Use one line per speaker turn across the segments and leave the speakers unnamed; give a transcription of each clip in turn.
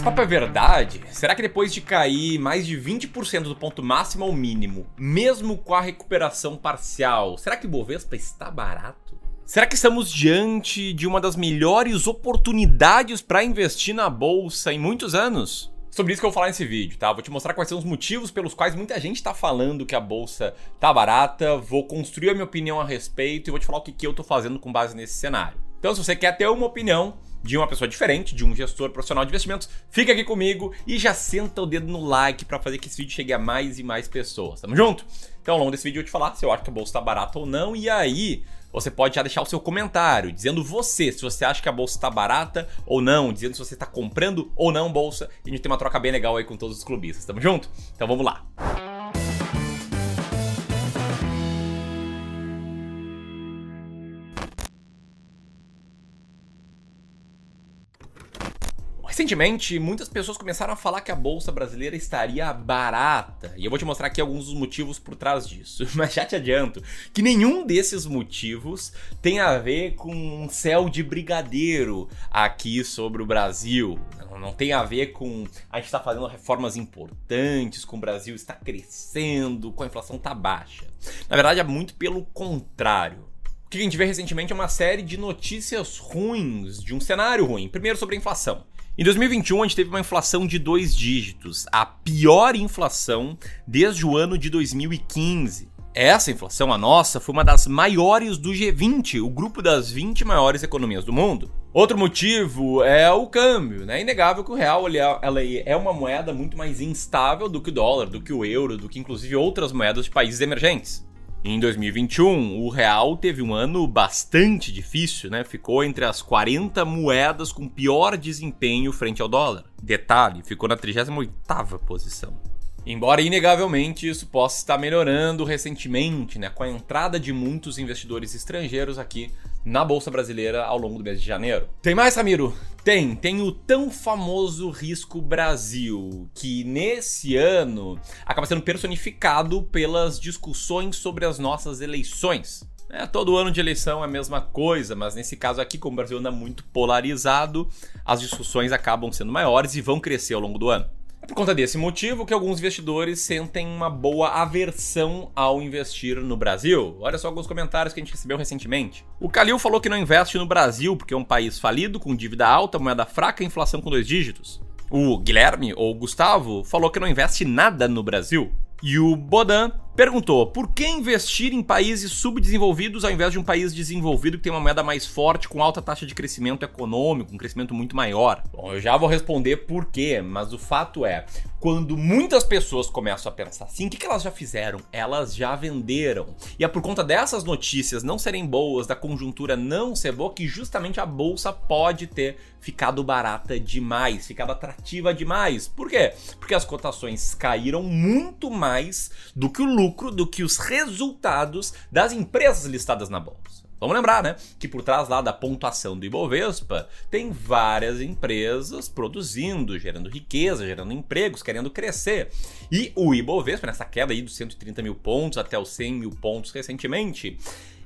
esse papo é verdade? Será que depois de cair mais de 20% do ponto máximo ao mínimo, mesmo com a recuperação parcial, será que o Bovespa está barato? Será que estamos diante de uma das melhores oportunidades para investir na bolsa em muitos anos? Sobre isso que eu vou falar nesse vídeo, tá? Vou te mostrar quais são os motivos pelos quais muita gente tá falando que a bolsa tá barata, vou construir a minha opinião a respeito e vou te falar o que, que eu tô fazendo com base nesse cenário. Então, se você quer ter uma opinião de uma pessoa diferente, de um gestor profissional de investimentos, fica aqui comigo e já senta o dedo no like para fazer que esse vídeo chegue a mais e mais pessoas. Tamo junto? Então, ao longo desse vídeo eu vou te falar se eu acho que a bolsa tá barata ou não e aí você pode já deixar o seu comentário dizendo você, se você acha que a bolsa está barata ou não, dizendo se você está comprando ou não bolsa. E a gente tem uma troca bem legal aí com todos os clubistas. Tamo junto? Então vamos lá. Recentemente, muitas pessoas começaram a falar que a bolsa brasileira estaria barata, e eu vou te mostrar aqui alguns dos motivos por trás disso. Mas já te adianto que nenhum desses motivos tem a ver com um céu de brigadeiro aqui sobre o Brasil. Não tem a ver com a gente estar tá fazendo reformas importantes, com o Brasil está crescendo, com a inflação tá baixa. Na verdade, é muito pelo contrário. O que a gente vê recentemente é uma série de notícias ruins, de um cenário ruim. Primeiro sobre a inflação. Em 2021, a gente teve uma inflação de dois dígitos, a pior inflação desde o ano de 2015. Essa inflação, a nossa, foi uma das maiores do G20, o grupo das 20 maiores economias do mundo. Outro motivo é o câmbio, né? É inegável que o real é, ela é uma moeda muito mais instável do que o dólar, do que o euro, do que inclusive outras moedas de países emergentes. Em 2021, o real teve um ano bastante difícil, né? Ficou entre as 40 moedas com pior desempenho frente ao dólar. Detalhe, ficou na 38ª posição. Embora inegavelmente isso possa estar melhorando recentemente, né, com a entrada de muitos investidores estrangeiros aqui na bolsa brasileira ao longo do mês de janeiro. Tem mais, Ramiro? Tem, tem o tão famoso risco Brasil, que nesse ano acaba sendo personificado pelas discussões sobre as nossas eleições. É, todo ano de eleição é a mesma coisa, mas nesse caso aqui, como o Brasil anda muito polarizado, as discussões acabam sendo maiores e vão crescer ao longo do ano. É por conta desse motivo que alguns investidores sentem uma boa aversão ao investir no Brasil. Olha só alguns comentários que a gente recebeu recentemente. O Calil falou que não investe no Brasil porque é um país falido, com dívida alta, moeda fraca e inflação com dois dígitos. O Guilherme, ou Gustavo, falou que não investe nada no Brasil. E o Bodan perguntou: por que investir em países subdesenvolvidos ao invés de um país desenvolvido que tem uma moeda mais forte, com alta taxa de crescimento econômico, um crescimento muito maior? Bom, eu já vou responder por quê, mas o fato é: quando muitas pessoas começam a pensar assim, o que, elas já fizeram? Elas já venderam. E é por conta dessas notícias não serem boas, da conjuntura não ser boa, que justamente a bolsa pode ter ficado barata demais, ficado atrativa demais. Por quê? Porque as cotações caíram muito mais do que o lucro do que os resultados das empresas listadas na bolsa. Vamos lembrar, né, que por trás lá da pontuação do Ibovespa tem várias empresas produzindo, gerando riqueza, gerando empregos, querendo crescer. E o Ibovespa, nessa queda aí dos 130 mil pontos até os 100 mil pontos recentemente,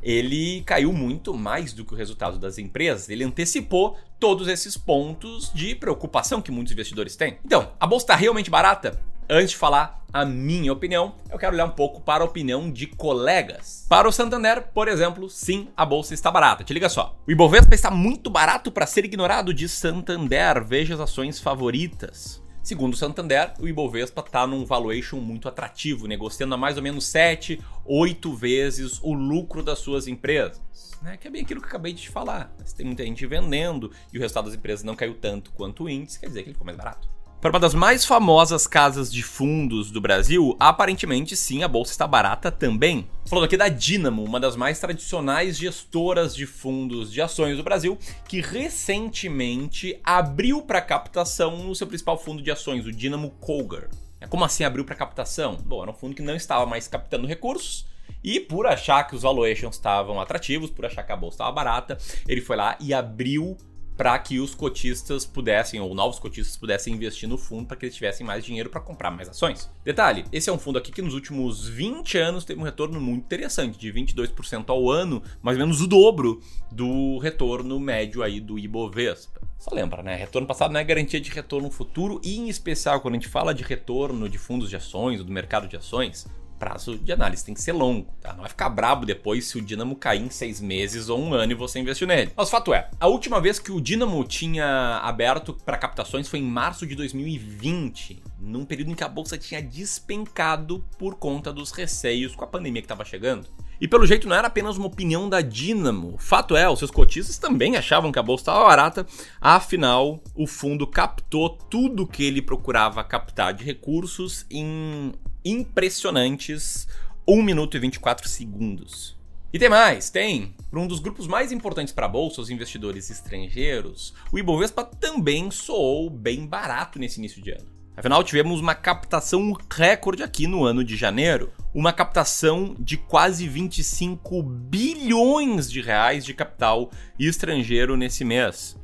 ele caiu muito mais do que o resultado das empresas. Ele antecipou todos esses pontos de preocupação que muitos investidores têm. Então, a bolsa está realmente barata? Antes de falar a minha opinião, eu quero olhar um pouco para a opinião de colegas. Para o Santander, por exemplo, sim, a bolsa está barata. Te liga só. O Ibovespa está muito barato para ser ignorado de Santander. Veja as ações favoritas. Segundo o Santander, o Ibovespa está num valuation muito atrativo, negociando a mais ou menos 7, 8 vezes o lucro das suas empresas. Né? Que é bem aquilo que eu acabei de te falar. Se tem muita gente vendendo e o resultado das empresas não caiu tanto quanto o índice, quer dizer que ele ficou mais barato. Para uma das mais famosas casas de fundos do Brasil, aparentemente sim, a bolsa está barata também. Falando aqui da Dynamo, uma das mais tradicionais gestoras de fundos de ações do Brasil, que recentemente abriu para captação no seu principal fundo de ações, o Dynamo Cougar. Como assim abriu para captação? Bom, era um fundo que não estava mais captando recursos, e por achar que os valuations estavam atrativos, por achar que a bolsa estava barata, ele foi lá e abriu para que os cotistas pudessem, ou novos cotistas pudessem investir no fundo para que eles tivessem mais dinheiro para comprar mais ações. Detalhe, esse é um fundo aqui que nos últimos 20 anos teve um retorno muito interessante, de 22% ao ano, mais ou menos o dobro do retorno médio aí do Ibovespa. Só lembra, né? Retorno passado não é garantia de retorno futuro, e em especial quando a gente fala de retorno de fundos de ações ou do mercado de ações, prazo de análise tem que ser longo, tá? Não vai ficar brabo depois se o Dynamo cair em seis meses ou um ano e você investiu nele. Mas o fato é, a última vez que o Dynamo tinha aberto para captações foi em março de 2020, num período em que a bolsa tinha despencado por conta dos receios com a pandemia que estava chegando. E pelo jeito não era apenas uma opinião da Dynamo. Fato é, os seus cotistas também achavam que a bolsa estava barata, afinal, o fundo captou tudo que ele procurava captar de recursos em impressionantes 1 minuto e 24 segundos. E tem mais, tem. Para um dos grupos mais importantes para a bolsa, os investidores estrangeiros, o Ibovespa também soou bem barato nesse início de ano. Afinal, tivemos uma captação recorde aqui no ano de janeiro, uma captação de quase 25 bilhões de reais de capital estrangeiro nesse mês.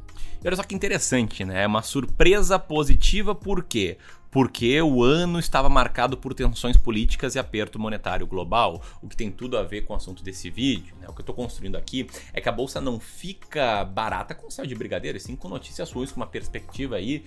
E olha só que interessante, né? É uma surpresa positiva, por quê? Porque o ano estava marcado por tensões políticas e aperto monetário global, o que tem tudo a ver com o assunto desse vídeo. Né? O que eu estou construindo aqui é que a bolsa não fica barata com céu de brigadeiro, e sim com notícias ruins, com uma perspectiva aí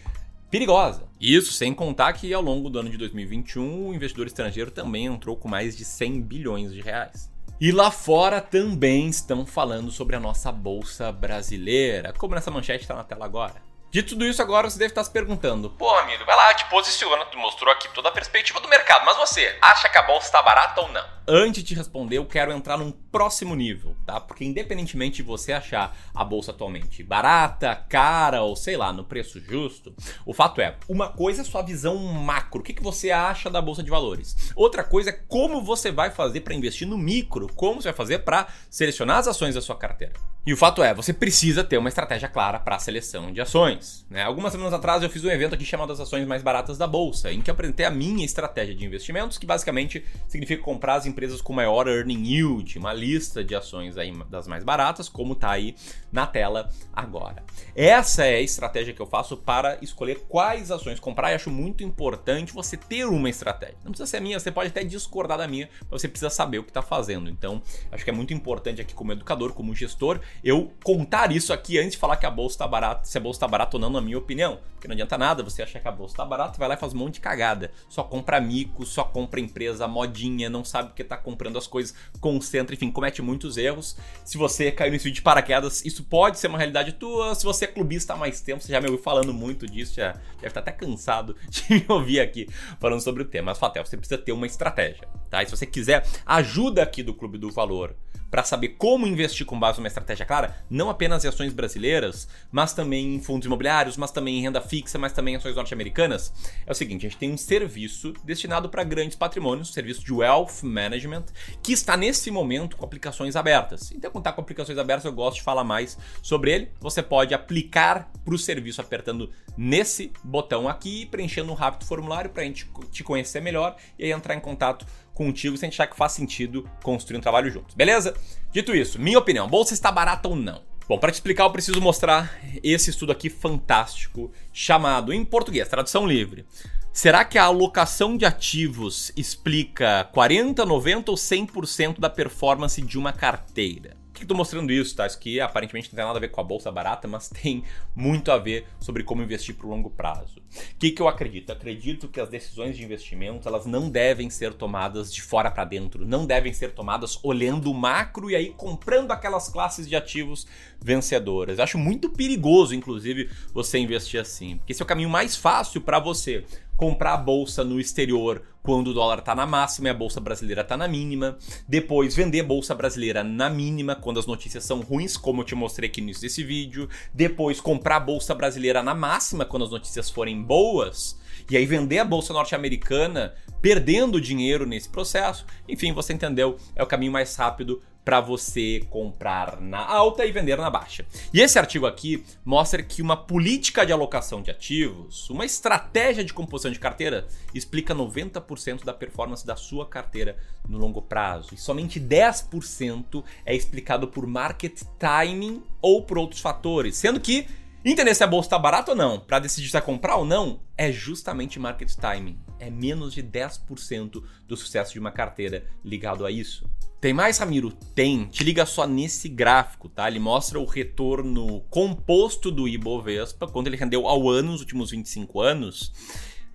perigosa. Isso sem contar que ao longo do ano de 2021 o investidor estrangeiro também entrou com mais de 100 bilhões de reais. E lá fora também estão falando sobre a nossa bolsa brasileira, como nessa manchete está na tela agora. De tudo isso, agora você deve estar se perguntando: pô, amigo, vai lá, te posiciona, tu mostrou aqui toda a perspectiva do mercado, mas você acha que a bolsa está barata ou não? Antes de responder, eu quero entrar num próximo nível, tá? Porque independentemente de você achar a bolsa atualmente barata, cara ou sei lá, no preço justo, o fato é, uma coisa é sua visão macro, o que, que você acha da bolsa de valores? Outra coisa é como você vai fazer para investir no micro, como você vai fazer para selecionar as ações da sua carteira. E o fato é, você precisa ter uma estratégia clara para a seleção de ações. Né? Algumas semanas atrás eu fiz um evento aqui chamado As Ações Mais Baratas da Bolsa, em que apresentei a minha estratégia de investimentos, que basicamente significa comprar as empresas com maior earning yield, uma lista de ações aí das mais baratas, como está aí na tela agora. Essa é a estratégia que eu faço para escolher quais ações comprar e acho muito importante você ter uma estratégia. Não precisa ser minha, você pode até discordar da minha, mas você precisa saber o que está fazendo. Então, acho que é muito importante aqui como educador, como gestor, eu contar isso aqui antes de falar que a bolsa está barata, se a bolsa está barata ou não, na minha opinião. Porque não adianta nada você achar que a bolsa está barata, vai lá e faz um monte de cagada. Só compra mico, só compra empresa modinha, não sabe porque está comprando as coisas, concentra, enfim, comete muitos erros. Se você caiu nesse vídeo de paraquedas, isso pode ser uma realidade tua. Se você é clubista há mais tempo, você já me ouviu falando muito disso, já deve estar até cansado de me ouvir aqui falando sobre o tema. Mas, Fatel, você precisa ter uma estratégia, tá? E se você quiser ajuda aqui do Clube do Valor para saber como investir com base numa estratégia clara, não apenas em ações brasileiras, mas também em fundos imobiliários, mas também em renda fixa, mas também em ações norte-americanas, é o seguinte: a gente tem um serviço destinado para grandes patrimônios, um serviço de wealth management, que está nesse momento com aplicações abertas. Então, quando está com aplicações abertas, eu gosto de falar mais sobre ele. Você pode aplicar para o serviço apertando nesse botão aqui, preenchendo um rápido formulário para a gente te conhecer melhor e aí entrar em contato contigo se a gente achar que faz sentido construir um trabalho juntos, beleza? Dito isso, minha opinião, bolsa está barata ou não? Bom, para te explicar, eu preciso mostrar esse estudo aqui fantástico, chamado em português, tradução livre. Será que a alocação de ativos explica 40, 90 ou 100% da performance de uma carteira? Que estou mostrando isso, tá? Isso aqui aparentemente não tem nada a ver com a bolsa barata, mas tem muito a ver sobre como investir para o longo prazo. O que, que eu acredito? Acredito que as decisões de investimento elas não devem ser tomadas de fora para dentro, não devem ser tomadas olhando o macro e aí comprando aquelas classes de ativos vencedoras. Eu acho muito perigoso, inclusive, você investir assim, porque esse é o caminho mais fácil para você comprar a bolsa no exterior quando o dólar está na máxima e a bolsa brasileira está na mínima. Depois vender a bolsa brasileira na mínima quando as notícias são ruins, como eu te mostrei aqui no início desse vídeo. Depois comprar a bolsa brasileira na máxima quando as notícias forem boas. E aí vender a bolsa norte-americana perdendo dinheiro nesse processo. Enfim, você entendeu? É o caminho mais rápido para você comprar na alta e vender na baixa. E esse artigo aqui mostra que uma política de alocação de ativos, uma estratégia de composição de carteira, explica 90% da performance da sua carteira no longo prazo. E somente 10% é explicado por market timing ou por outros fatores, sendo que Entender se a bolsa está barata ou não, para decidir se vai comprar ou não, é justamente market timing. É menos de 10% do sucesso de uma carteira ligado a isso. Tem mais, Ramiro? Tem. Te liga só nesse gráfico, tá? Ele mostra o retorno composto do Ibovespa, quando ele rendeu ao ano nos últimos 25 anos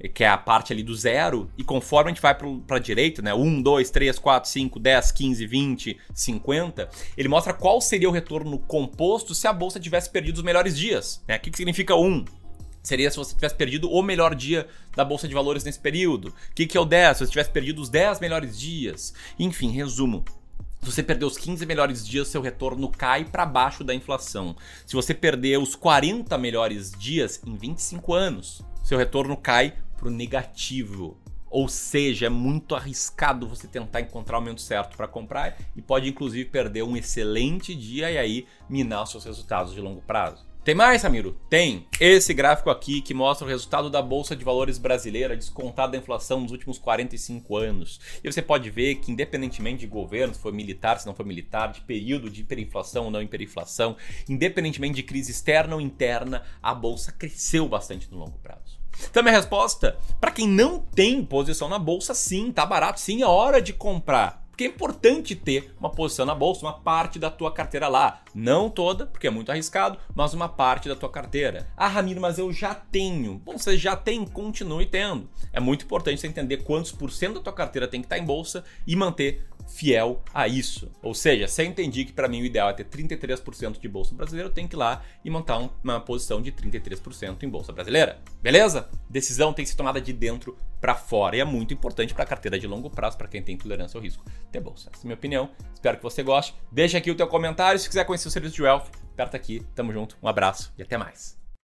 que é a parte ali do zero, e conforme a gente vai para a direita, né, 1, 2, 3, 4, 5, 10, 15, 20, 50, ele mostra qual seria o retorno composto se a bolsa tivesse perdido os melhores dias. Né? O que, que significa 1? Seria se você tivesse perdido o melhor dia da bolsa de valores nesse período. O que, que é o 10? Se você tivesse perdido os 10 melhores dias. Enfim, resumo. Se você perder os 15 melhores dias, seu retorno cai para baixo da inflação. Se você perder os 40 melhores dias em 25 anos, seu retorno cai para o negativo. Ou seja, é muito arriscado você tentar encontrar o momento certo para comprar e pode inclusive perder um excelente dia e aí minar os seus resultados de longo prazo. Tem mais, Ramiro? Tem. Esse gráfico aqui que mostra o resultado da Bolsa de Valores brasileira descontado da inflação nos últimos 45 anos. E você pode ver que, independentemente de governo, se foi militar, se não foi militar, de período de hiperinflação ou não hiperinflação, independentemente de crise externa ou interna, a Bolsa cresceu bastante no longo prazo. Então, minha resposta: para quem não tem posição na bolsa, sim, tá barato, sim, é hora de comprar. Porque é importante ter uma posição na bolsa, uma parte da tua carteira lá. Não toda, porque é muito arriscado, mas uma parte da tua carteira. Ah, Ramiro, mas eu já tenho. Bom, você já tem, continue tendo. É muito importante você entender quantos por cento da tua carteira tem que estar em bolsa e manter fiel a isso. Ou seja, se eu entendi que para mim o ideal é ter 33% de bolsa brasileira, eu tenho que ir lá e montar um, uma posição de 33% em bolsa brasileira. Beleza? Decisão tem que ser tomada de dentro para fora e é muito importante para a carteira de longo prazo, para quem tem tolerância ao risco, ter bolsa. Essa é a minha opinião. Espero que você goste. Deixa aqui o teu comentário. Se quiser conhecer o serviço de Wealth, aperta aqui. Tamo junto. Um abraço e até mais.